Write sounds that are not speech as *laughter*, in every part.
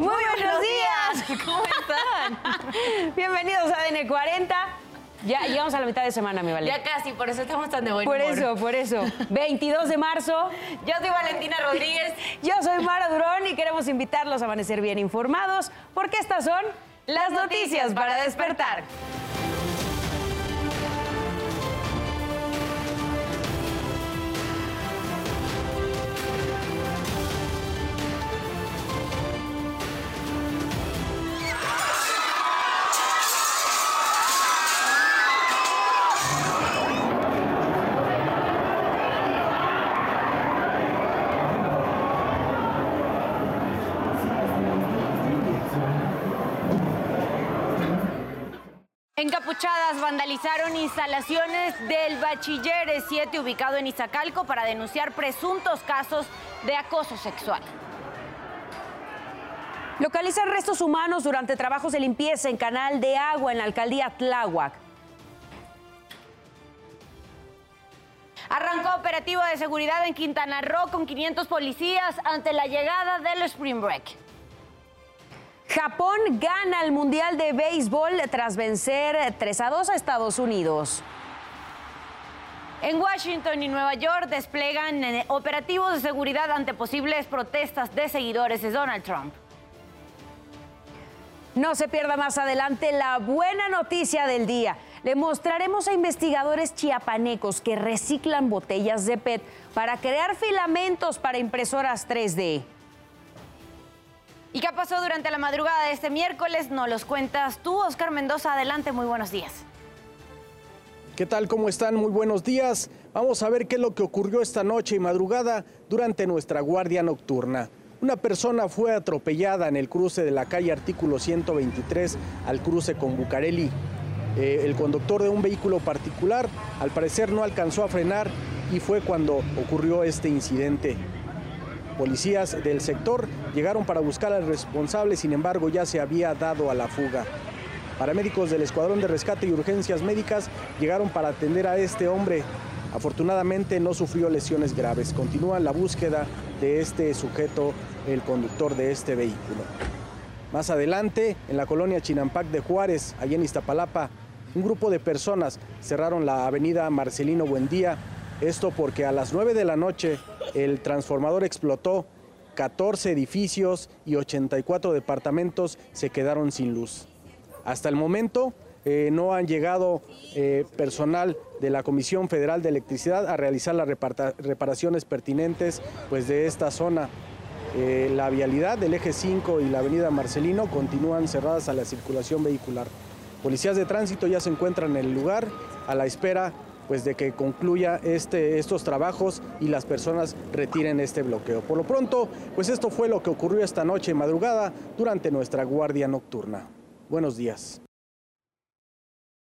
Muy, buenos, días. *laughs* ¿Cómo están? Bienvenidos a ADN 40. Ya llegamos a la mitad de semana, mi Vale. Ya casi, por eso estamos tan de buen Por humor. eso, por eso. *laughs* 22 de marzo. Yo soy Valentina Rodríguez. *laughs* Yo soy Mara Durón y queremos invitarlos a amanecer bien informados porque estas son las noticias para despertar. Vandalizaron instalaciones del Bachiller 7 ubicado en Izacalco para denunciar presuntos casos de acoso sexual. Localizan restos humanos durante trabajos de limpieza en canal de agua en la alcaldía Tláhuac. Arrancó operativo de seguridad en Quintana Roo con 500 policías ante la llegada del Spring Break. Japón gana el Mundial de Béisbol tras vencer 3 a 2 a Estados Unidos. En Washington y Nueva York desplegan eh, operativos de seguridad ante posibles protestas de seguidores de Donald Trump. No se pierda más adelante la buena noticia del día. Le mostraremos a investigadores chiapanecos que reciclan botellas de PET para crear filamentos para impresoras 3D. ¿Y qué pasó durante la madrugada de este miércoles? Nos los cuentas tú, Oscar Mendoza. Adelante, muy buenos días. ¿Qué tal? ¿Cómo están? Muy buenos días. Vamos a ver qué es lo que ocurrió esta noche y madrugada durante nuestra guardia nocturna. Una persona fue atropellada en el cruce de la calle Artículo 123 al cruce con Bucareli. Eh, el conductor de un vehículo particular al parecer no alcanzó a frenar y fue cuando ocurrió este incidente. Policías del sector llegaron para buscar al responsable, sin embargo ya se había dado a la fuga. Paramédicos del Escuadrón de Rescate y Urgencias Médicas llegaron para atender a este hombre. Afortunadamente no sufrió lesiones graves. Continúa la búsqueda de este sujeto, el conductor de este vehículo. Más adelante, en la colonia Chinampac de Juárez, allá en Iztapalapa, un grupo de personas cerraron la avenida Marcelino Buendía. Esto porque a las 9 de la noche el transformador explotó, 14 edificios y 84 departamentos se quedaron sin luz. Hasta el momento eh, no han llegado eh, personal de la Comisión Federal de Electricidad a realizar las reparaciones pertinentes pues, de esta zona. Eh, la vialidad del eje 5 y la avenida Marcelino continúan cerradas a la circulación vehicular. Policías de tránsito ya se encuentran en el lugar a la espera pues, de que concluya este, estos trabajos y las personas retiren este bloqueo. Por lo pronto, pues esto fue lo que ocurrió esta noche madrugada durante nuestra guardia nocturna. Buenos días.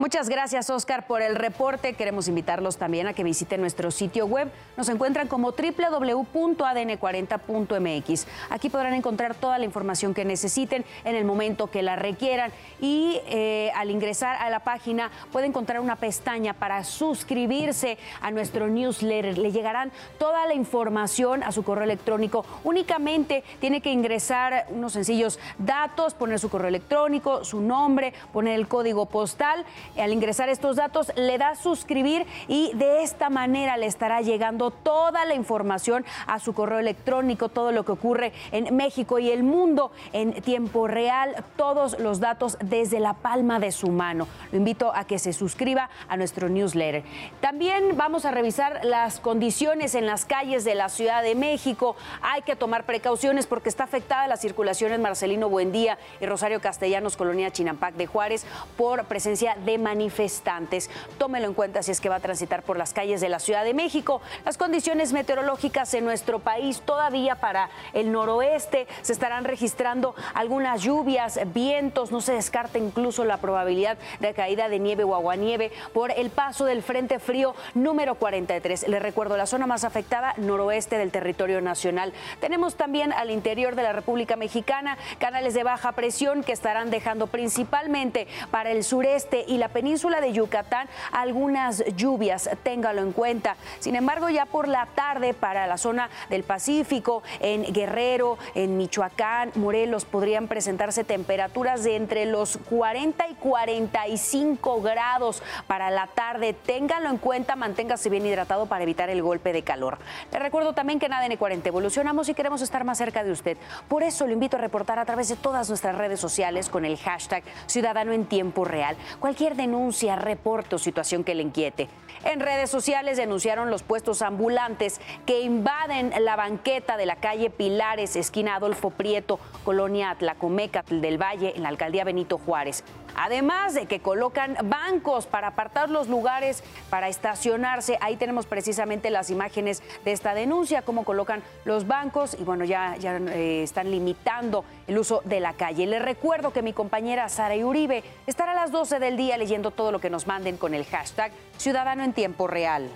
Muchas gracias, Oscar, por el reporte. Queremos invitarlos también a que visiten nuestro sitio web. Nos encuentran como www.adn40.mx. Aquí podrán encontrar toda la información que necesiten en el momento que la requieran. Y eh, al ingresar a la página puede encontrar una pestaña para suscribirse a nuestro newsletter. Le llegarán toda la información a su correo electrónico. Únicamente tiene que ingresar unos sencillos datos, poner su correo electrónico, su nombre, poner el código postal. Al ingresar estos datos le da suscribir y de esta manera le estará llegando toda la información a su correo electrónico, todo lo que ocurre en México y el mundo en tiempo real, todos los datos desde la palma de su mano. Lo invito a que se suscriba a nuestro newsletter. También vamos a revisar las condiciones en las calles de la Ciudad de México. Hay que tomar precauciones porque está afectada la circulación en Marcelino Buendía y Rosario Castellanos, Colonia Chinampac de Juárez, por presencia de manifestantes. Tómelo en cuenta si es que va a transitar por las calles de la Ciudad de México. Las condiciones meteorológicas en nuestro país todavía para el noroeste se estarán registrando algunas lluvias, vientos, no se descarta incluso la probabilidad de caída de nieve o aguanieve por el paso del Frente Frío número 43. Les recuerdo, la zona más afectada, noroeste del territorio nacional. Tenemos también al interior de la República Mexicana canales de baja presión que estarán dejando principalmente para el sureste y la península de Yucatán algunas lluvias, téngalo en cuenta. Sin embargo, ya por la tarde para la zona del Pacífico, en Guerrero, en Michoacán, Morelos, podrían presentarse temperaturas de entre los 40 y 45 grados para la tarde. Ténganlo en cuenta, manténgase bien hidratado para evitar el golpe de calor. Le recuerdo también que en 40 evolucionamos y queremos estar más cerca de usted. Por eso lo invito a reportar a través de todas nuestras redes sociales con el hashtag Ciudadano en Tiempo Real. Cualquier denuncia, reporte o situación que le inquiete. En redes sociales denunciaron los puestos ambulantes que invaden la banqueta de la calle Pilares, esquina Adolfo Prieto, colonia Tlacomécatl del Valle, en la alcaldía Benito Juárez. Además de que colocan bancos para apartar los lugares para estacionarse. Ahí tenemos precisamente las imágenes de esta denuncia, cómo colocan los bancos y bueno, ya, ya eh, están limitando el uso de la calle. Les recuerdo que mi compañera Sara Uribe estará a las 12 del día leyendo todo lo que nos manden con el hashtag Ciudadano en Tiempo Real.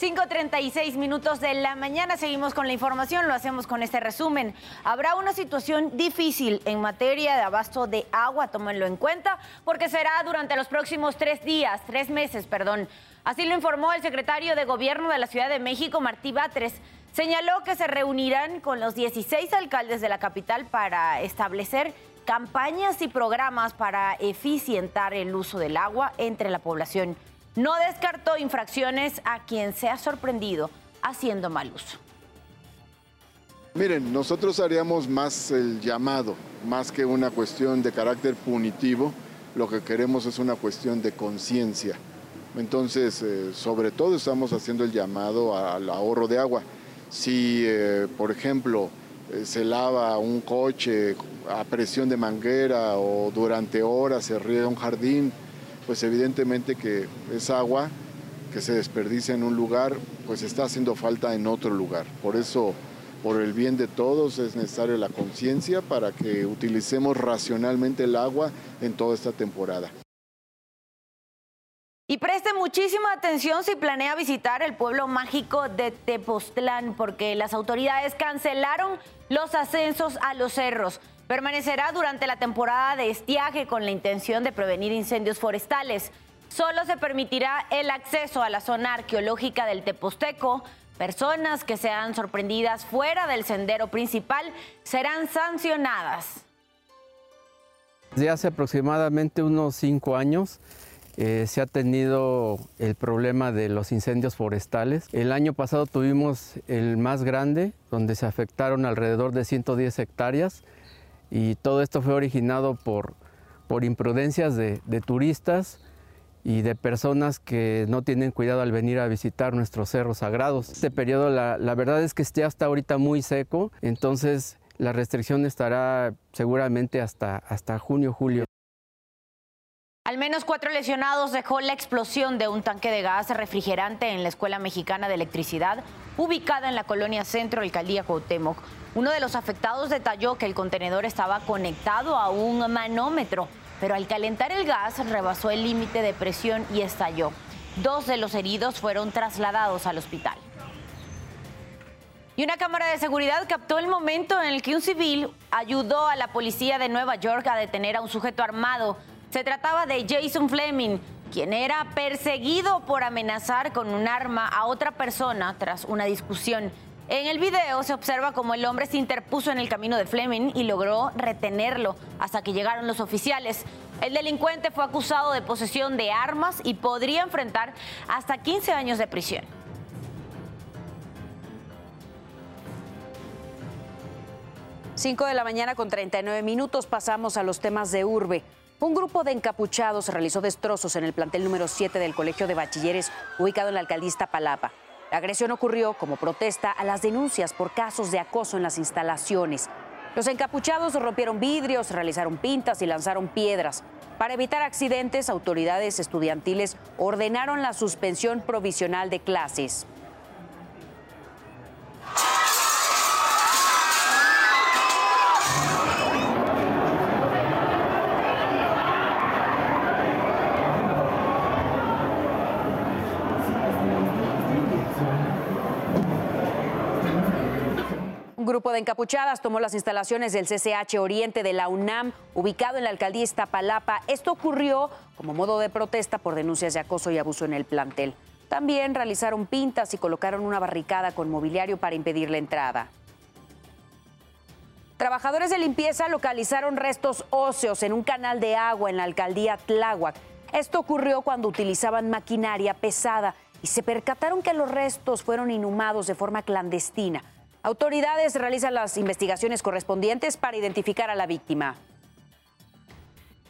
5.36 minutos de la mañana, seguimos con la información, lo hacemos con este resumen. Habrá una situación difícil en materia de abasto de agua, tómenlo en cuenta, porque será durante los próximos tres días, tres meses, perdón. Así lo informó el secretario de Gobierno de la Ciudad de México, Martí Batres. Señaló que se reunirán con los 16 alcaldes de la capital para establecer campañas y programas para eficientar el uso del agua entre la población no descartó infracciones a quien se ha sorprendido haciendo mal uso. Miren, nosotros haríamos más el llamado, más que una cuestión de carácter punitivo, lo que queremos es una cuestión de conciencia. Entonces, eh, sobre todo estamos haciendo el llamado al ahorro de agua. Si, eh, por ejemplo, eh, se lava un coche a presión de manguera o durante horas se riega un jardín, pues evidentemente que esa agua que se desperdicia en un lugar, pues está haciendo falta en otro lugar. Por eso, por el bien de todos, es necesaria la conciencia para que utilicemos racionalmente el agua en toda esta temporada. Y preste muchísima atención si planea visitar el pueblo mágico de Tepoztlán, porque las autoridades cancelaron los ascensos a los cerros. Permanecerá durante la temporada de estiaje con la intención de prevenir incendios forestales. Solo se permitirá el acceso a la zona arqueológica del Teposteco. Personas que sean sorprendidas fuera del sendero principal serán sancionadas. Desde hace aproximadamente unos cinco años eh, se ha tenido el problema de los incendios forestales. El año pasado tuvimos el más grande, donde se afectaron alrededor de 110 hectáreas y todo esto fue originado por, por imprudencias de, turistas y de personas que no tienen cuidado al venir a visitar nuestros cerros sagrados. Este periodo la, la verdad es que ya está ahorita muy seco, entonces la restricción estará seguramente hasta, hasta junio, julio. Al menos cuatro lesionados dejó la explosión de un tanque de gas refrigerante en la Escuela Mexicana de Electricidad, ubicada en la colonia Centro, Alcaldía Cuauhtémoc. Uno de los afectados detalló que el contenedor estaba conectado a un manómetro, pero al calentar el gas rebasó el límite de presión y estalló. Dos de los heridos fueron trasladados al hospital. Y una cámara de seguridad captó el momento en el que un civil ayudó a la policía de Nueva York a detener a un sujeto armado. Se trataba de Jason Fleming, quien era perseguido por amenazar con un arma a otra persona tras una discusión. En el video se observa cómo el hombre se interpuso en el camino de Fleming y logró retenerlo hasta que llegaron los oficiales. El delincuente fue acusado de posesión de armas y podría enfrentar hasta 15 años de prisión. Cinco de la mañana con 39 minutos pasamos a los temas de urbe. Un grupo de encapuchados realizó destrozos en el plantel número 7 del Colegio de Bachilleres ubicado en la alcaldista Palapa. La agresión ocurrió como protesta a las denuncias por casos de acoso en las instalaciones. Los encapuchados rompieron vidrios, realizaron pintas y lanzaron piedras. Para evitar accidentes, autoridades estudiantiles ordenaron la suspensión provisional de clases. Grupo de encapuchadas tomó las instalaciones del CCH Oriente de la UNAM, ubicado en la alcaldía Iztapalapa. Esto ocurrió como modo de protesta por denuncias de acoso y abuso en el plantel. También realizaron pintas y colocaron una barricada con mobiliario para impedir la entrada. Trabajadores de limpieza localizaron restos óseos en un canal de agua en la alcaldía Tláhuac. Esto ocurrió cuando utilizaban maquinaria pesada y se percataron que los restos fueron inhumados de forma clandestina. Autoridades realizan las investigaciones correspondientes para identificar a la víctima.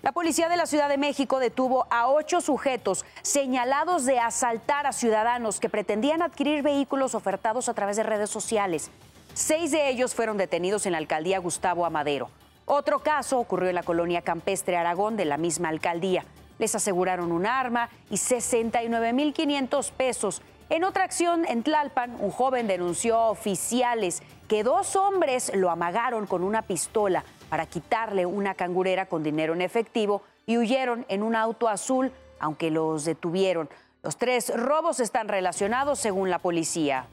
La policía de la Ciudad de México detuvo a ocho sujetos señalados de asaltar a ciudadanos que pretendían adquirir vehículos ofertados a través de redes sociales. Seis de ellos fueron detenidos en la alcaldía Gustavo Amadero. Otro caso ocurrió en la colonia campestre Aragón de la misma alcaldía. Les aseguraron un arma y 69.500 pesos en otra acción en Tlalpan, un joven denunció a oficiales que dos hombres lo amagaron con una pistola para quitarle una cangurera con dinero en efectivo y huyeron en un auto azul, aunque los detuvieron. Los tres robos están relacionados según la policía.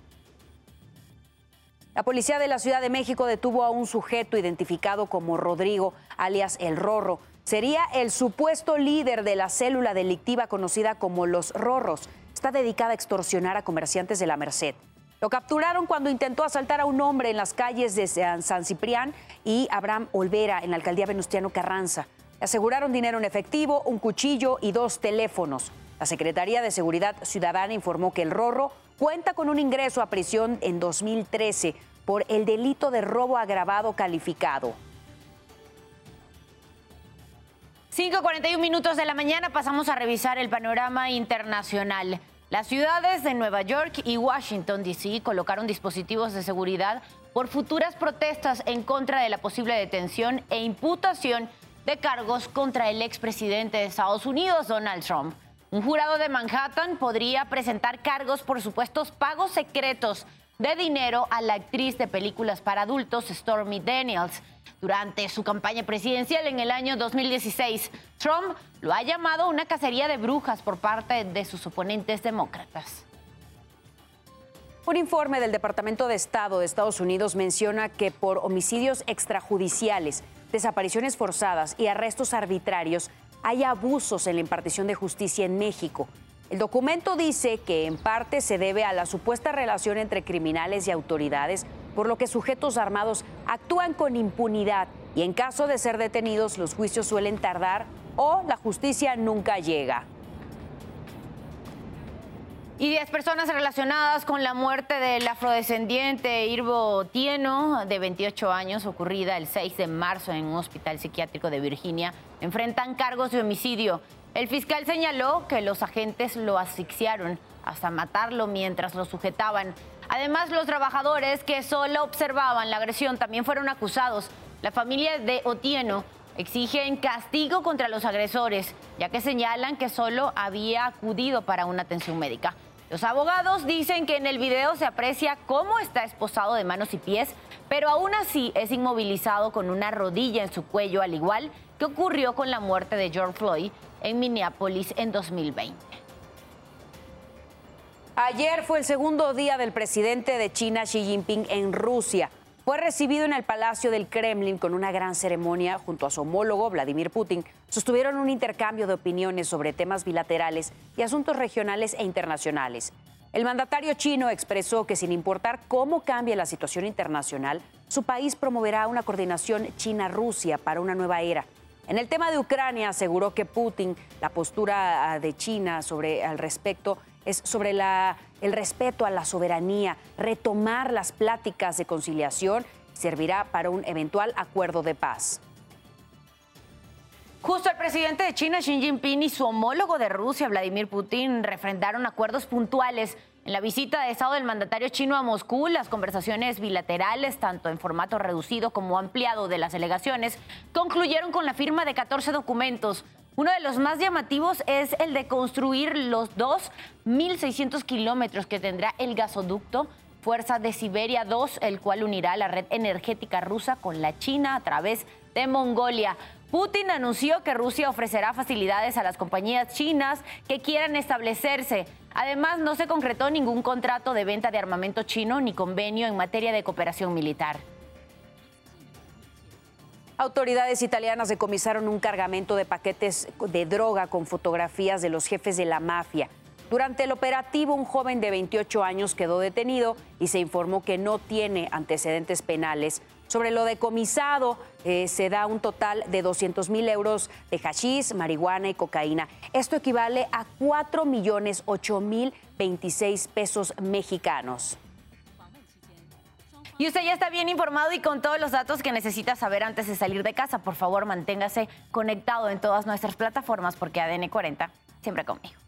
La policía de la Ciudad de México detuvo a un sujeto identificado como Rodrigo, alias El Rorro. Sería el supuesto líder de la célula delictiva conocida como Los Rorros está dedicada a extorsionar a comerciantes de la Merced. Lo capturaron cuando intentó asaltar a un hombre en las calles de San Ciprián y Abraham Olvera en la alcaldía Venustiano Carranza. Le aseguraron dinero en efectivo, un cuchillo y dos teléfonos. La Secretaría de Seguridad Ciudadana informó que el Rorro cuenta con un ingreso a prisión en 2013 por el delito de robo agravado calificado. 5.41 minutos de la mañana pasamos a revisar el panorama internacional. Las ciudades de Nueva York y Washington, D.C. colocaron dispositivos de seguridad por futuras protestas en contra de la posible detención e imputación de cargos contra el expresidente de Estados Unidos, Donald Trump. Un jurado de Manhattan podría presentar cargos por supuestos pagos secretos de dinero a la actriz de películas para adultos Stormy Daniels. Durante su campaña presidencial en el año 2016, Trump lo ha llamado una cacería de brujas por parte de sus oponentes demócratas. Un informe del Departamento de Estado de Estados Unidos menciona que por homicidios extrajudiciales, desapariciones forzadas y arrestos arbitrarios hay abusos en la impartición de justicia en México. El documento dice que en parte se debe a la supuesta relación entre criminales y autoridades por lo que sujetos armados actúan con impunidad y en caso de ser detenidos los juicios suelen tardar o la justicia nunca llega. Y 10 personas relacionadas con la muerte del afrodescendiente Irvo Tieno, de 28 años, ocurrida el 6 de marzo en un hospital psiquiátrico de Virginia, enfrentan cargos de homicidio. El fiscal señaló que los agentes lo asfixiaron hasta matarlo mientras lo sujetaban. Además, los trabajadores que solo observaban la agresión también fueron acusados. La familia de Otieno exigen castigo contra los agresores, ya que señalan que solo había acudido para una atención médica. Los abogados dicen que en el video se aprecia cómo está esposado de manos y pies, pero aún así es inmovilizado con una rodilla en su cuello, al igual que ocurrió con la muerte de George Floyd en Minneapolis en 2020. Ayer fue el segundo día del presidente de China, Xi Jinping, en Rusia. Fue recibido en el Palacio del Kremlin con una gran ceremonia junto a su homólogo Vladimir Putin. Sostuvieron un intercambio de opiniones sobre temas bilaterales y asuntos regionales e internacionales. El mandatario chino expresó que sin importar cómo cambie la situación internacional, su país promoverá una coordinación China-Rusia para una nueva era. En el tema de Ucrania aseguró que Putin, la postura ah, de China sobre al respecto es sobre el respeto a la soberanía, retomar las pláticas de conciliación servirá para un eventual acuerdo de paz. Justo el presidente de China, Xi Jinping, y su homólogo de Rusia, Vladimir Putin, refrendaron acuerdos puntuales en la visita de Estado del mandatario chino a Moscú. Las conversaciones bilaterales, tanto en formato reducido como ampliado de las delegaciones, concluyeron con la firma de 14 documentos uno de los más llamativos es el de construir los 2.600 kilómetros que tendrá el gasoducto Fuerza de Siberia 2, el cual unirá la red energética rusa con la China a través de Mongolia. Putin anunció que Rusia ofrecerá facilidades a las compañías chinas que quieran establecerse. Además, no se concretó ningún contrato de venta de armamento chino ni convenio en materia de cooperación militar. Autoridades italianas decomisaron un cargamento de paquetes de droga con fotografías de los jefes de la mafia. Durante el operativo, un joven de 28 años quedó detenido y se informó que no tiene antecedentes penales. Sobre lo decomisado, eh, se da un total de 200 mil euros de hashish, marihuana y cocaína. Esto equivale a 4 millones 8 mil 26 pesos mexicanos. Y usted ya está bien informado y con todos los datos que necesita saber antes de salir de casa. Por favor, manténgase conectado en todas nuestras plataformas porque ADN 40 siempre conmigo.